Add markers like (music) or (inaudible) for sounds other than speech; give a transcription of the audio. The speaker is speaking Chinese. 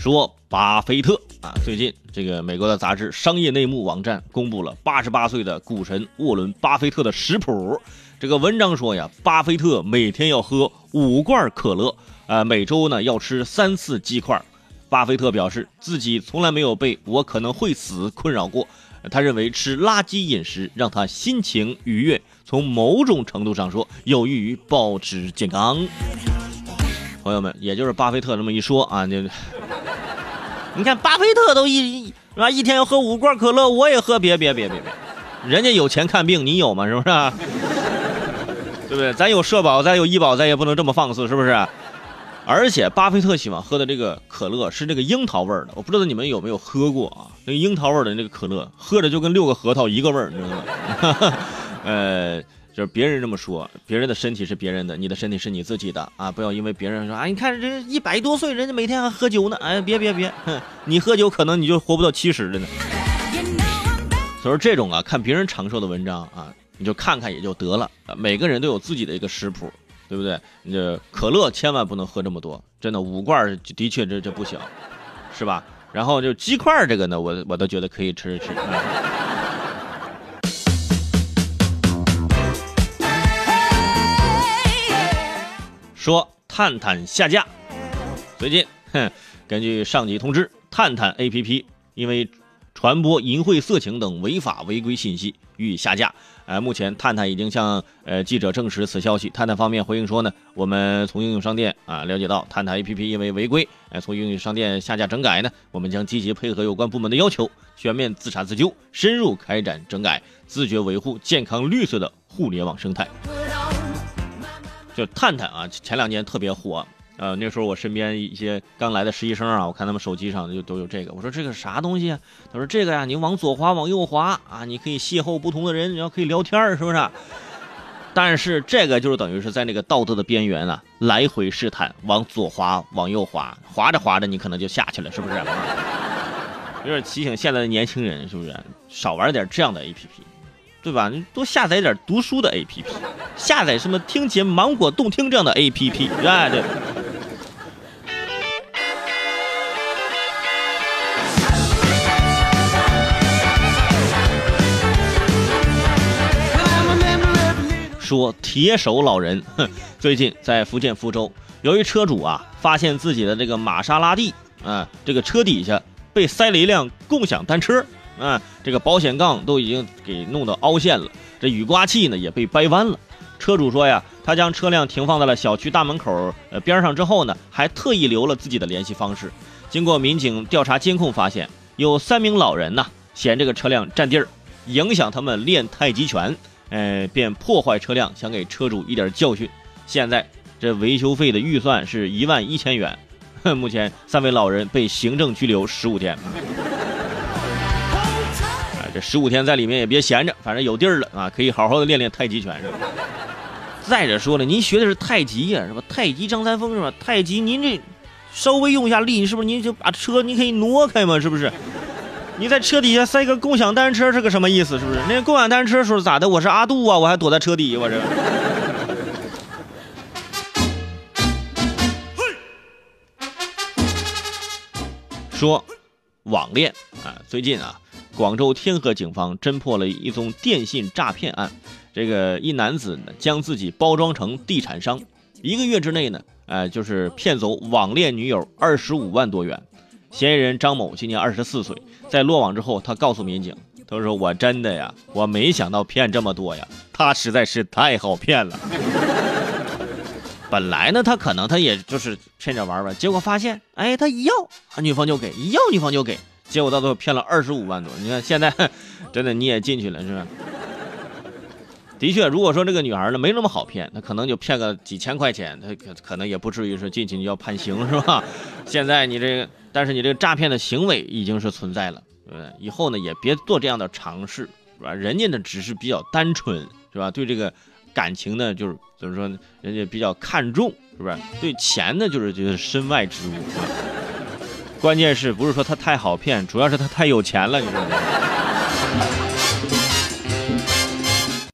说巴菲特啊，最近这个美国的杂志《商业内幕》网站公布了八十八岁的股神沃伦·巴菲特的食谱。这个文章说呀，巴菲特每天要喝五罐可乐，呃，每周呢要吃三次鸡块。巴菲特表示自己从来没有被我可能会死困扰过。他认为吃垃圾饮食让他心情愉悦，从某种程度上说有益于保持健康。朋友们，也就是巴菲特这么一说啊，就。你看，巴菲特都一是吧？一天要喝五罐可乐，我也喝。别别别别别，人家有钱看病，你有吗？是不是？(laughs) 对不对？咱有社保，咱有医保，咱也不能这么放肆，是不是？而且，巴菲特喜欢喝的这个可乐是这个樱桃味的，我不知道你们有没有喝过啊？那个樱桃味的那个可乐，喝着就跟六个核桃一个味儿，你知道吗？(laughs) 呃。就是别人这么说，别人的身体是别人的，你的身体是你自己的啊！不要因为别人说啊，你看这一百多岁人家每天还喝酒呢，哎，别别别，你喝酒可能你就活不到七十了呢。所以说这种啊，看别人长寿的文章啊，你就看看也就得了。每个人都有自己的一个食谱，对不对？你这可乐千万不能喝这么多，真的五罐的确这这不行，是吧？然后就鸡块这个呢，我我都觉得可以吃吃。说探探下架，最近，哼，根据上级通知，探探 APP 因为传播淫秽、色情等违法违规信息予以下架。呃，目前探探已经向呃记者证实此消息。探探方面回应说呢，我们从应用商店啊了解到，探探 APP 因为违规，呃，从应用商店下架整改呢，我们将积极配合有关部门的要求，全面自查自纠，深入开展整改，自觉维护健康绿色的互联网生态。就探探啊，前两年特别火，呃，那时候我身边一些刚来的实习生啊，我看他们手机上就都有这个。我说这个啥东西啊？他说这个呀，你往左滑，往右滑啊，你可以邂逅不同的人，然后可以聊天，是不是？但是这个就是等于是在那个道德的边缘啊，来回试探，往左滑，往右滑，滑着滑着你可能就下去了，是不是？有点提醒现在的年轻人，是不是少玩点这样的 APP？对吧？你多下载点读书的 APP，下载什么听节芒果动听这样的 APP，啊，对。说铁手老人，(laughs) 最近在福建福州，由于车主啊发现自己的这个玛莎拉蒂啊，这个车底下被塞了一辆共享单车。啊，这个保险杠都已经给弄到凹陷了，这雨刮器呢也被掰弯了。车主说呀，他将车辆停放在了小区大门口呃边上之后呢，还特意留了自己的联系方式。经过民警调查监控，发现有三名老人呢嫌这个车辆占地儿，影响他们练太极拳，呃，便破坏车辆，想给车主一点教训。现在这维修费的预算是一万一千元，(laughs) 目前三位老人被行政拘留十五天。(laughs) 这十五天在里面也别闲着，反正有地儿了啊，可以好好的练练太极拳是吧？再者说了，您学的是太极呀，是吧？太极张三丰是吧？太极您这稍微用一下力，是不是您就把车你可以挪开嘛？是不是？你在车底下塞个共享单车是个什么意思？是不是？那共享单车说咋的？我是阿杜啊，我还躲在车底下，我这。说网恋啊，最近啊。广州天河警方侦破了一宗电信诈骗案，这个一男子呢将自己包装成地产商，一个月之内呢，呃，就是骗走网恋女友二十五万多元。嫌疑人张某今年二十四岁，在落网之后，他告诉民警，他说：“我真的呀，我没想到骗这么多呀，他实在是太好骗了。(laughs) 本来呢，他可能他也就是骗着玩玩，结果发现，哎，他一要，女方就给，一要女方就给。”结果到最后骗了二十五万多，你看现在 (laughs) 真的你也进去了是吧？的确，如果说这个女孩呢没那么好骗，她可能就骗个几千块钱，她可可能也不至于说进去就要判刑是吧？现在你这个，但是你这个诈骗的行为已经是存在了，对不对？以后呢也别做这样的尝试，是吧？人家呢只是比较单纯，是吧？对这个感情呢就是怎么说呢？人家比较看重，是不是？对钱呢就是就是身外之物。关键是不是说他太好骗，主要是他太有钱了，你知道吗？